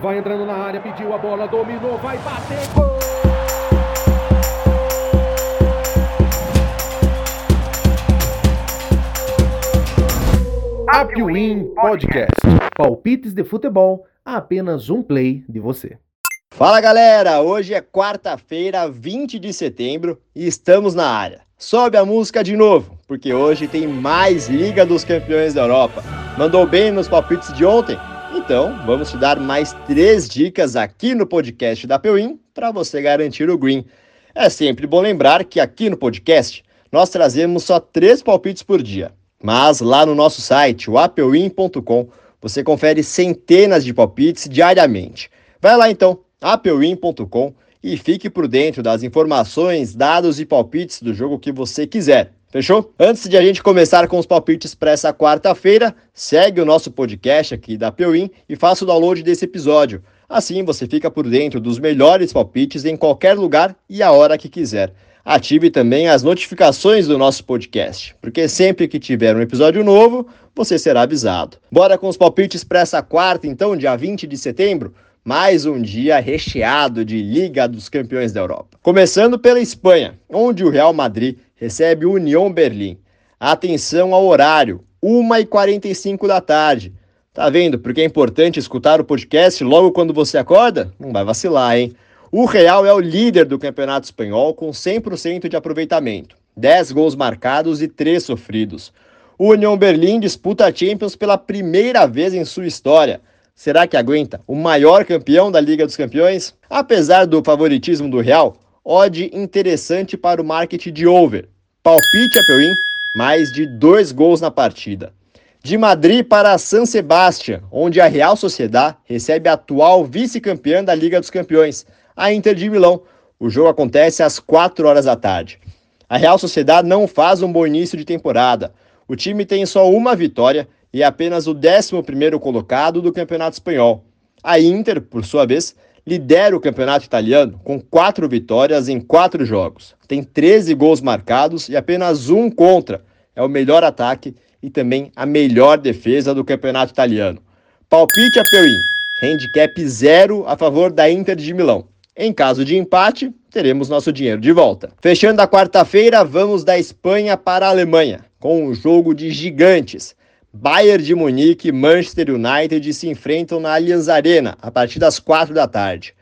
Vai entrando na área, pediu a bola, dominou, vai bater, gol! Apwin Podcast. Palpites de futebol a apenas um play de você. Fala galera, hoje é quarta-feira, 20 de setembro e estamos na área. Sobe a música de novo, porque hoje tem mais Liga dos Campeões da Europa. Mandou bem nos palpites de ontem? Então, vamos te dar mais três dicas aqui no podcast da Peuim para você garantir o green. É sempre bom lembrar que aqui no podcast nós trazemos só três palpites por dia. Mas lá no nosso site, o apeuim.com, você confere centenas de palpites diariamente. Vai lá então, apeuim.com e fique por dentro das informações, dados e palpites do jogo que você quiser. Fechou? Antes de a gente começar com os palpites para essa quarta-feira, segue o nosso podcast aqui da Peuim e faça o download desse episódio. Assim você fica por dentro dos melhores palpites em qualquer lugar e a hora que quiser. Ative também as notificações do nosso podcast, porque sempre que tiver um episódio novo, você será avisado. Bora com os palpites para essa quarta, então, dia 20 de setembro? mais um dia recheado de Liga dos Campeões da Europa. Começando pela Espanha, onde o Real Madrid recebe o União Berlim. Atenção ao horário, 1h45 da tarde. Tá vendo porque é importante escutar o podcast logo quando você acorda? Não vai vacilar, hein? O Real é o líder do Campeonato Espanhol com 100% de aproveitamento, 10 gols marcados e 3 sofridos. O União Berlim disputa a Champions pela primeira vez em sua história Será que aguenta o maior campeão da Liga dos Campeões? Apesar do favoritismo do Real, odd interessante para o market de over. Palpite a Peuim, mais de dois gols na partida. De Madrid para San Sebastián, onde a Real Sociedad recebe a atual vice-campeã da Liga dos Campeões, a Inter de Milão. O jogo acontece às 4 horas da tarde. A Real Sociedad não faz um bom início de temporada. O time tem só uma vitória e é apenas o 11º colocado do Campeonato Espanhol. A Inter, por sua vez, lidera o Campeonato Italiano com quatro vitórias em quatro jogos. Tem 13 gols marcados e apenas um contra. É o melhor ataque e também a melhor defesa do Campeonato Italiano. Palpite a Peuim. Handicap zero a favor da Inter de Milão. Em caso de empate, teremos nosso dinheiro de volta. Fechando a quarta-feira, vamos da Espanha para a Alemanha, com um jogo de gigantes. Bayern de Munique e Manchester United se enfrentam na Allianz Arena a partir das 4 da tarde.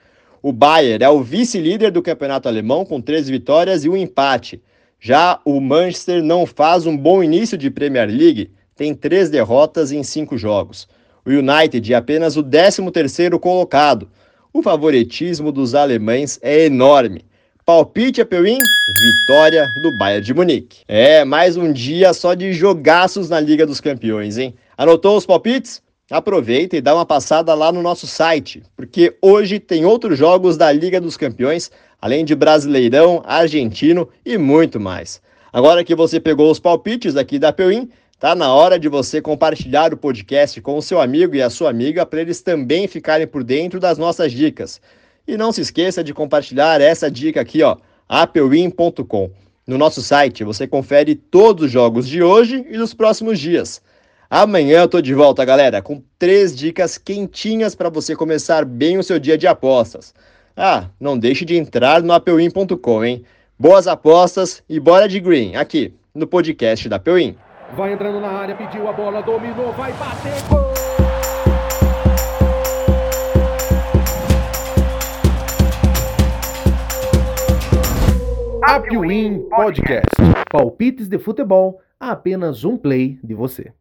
O Bayern é o vice-líder do campeonato alemão com três vitórias e um empate. Já o Manchester não faz um bom início de Premier League, tem três derrotas em cinco jogos. O United é apenas o 13º colocado. O favoritismo dos alemães é enorme. Palpite a Peuim, vitória do Bayern de Munique. É, mais um dia só de jogaços na Liga dos Campeões, hein? Anotou os palpites? Aproveita e dá uma passada lá no nosso site, porque hoje tem outros jogos da Liga dos Campeões, além de Brasileirão, Argentino e muito mais. Agora que você pegou os palpites aqui da Peuim, tá na hora de você compartilhar o podcast com o seu amigo e a sua amiga para eles também ficarem por dentro das nossas dicas. E não se esqueça de compartilhar essa dica aqui, ó, apewin.com. No nosso site você confere todos os jogos de hoje e dos próximos dias. Amanhã eu tô de volta, galera, com três dicas quentinhas para você começar bem o seu dia de apostas. Ah, não deixe de entrar no apewin.com, hein? Boas apostas e bora de green aqui no podcast da Pewin. Vai entrando na área, pediu a bola, dominou, vai bater, gol! Apwin Podcast. Palpites de futebol a apenas um play de você.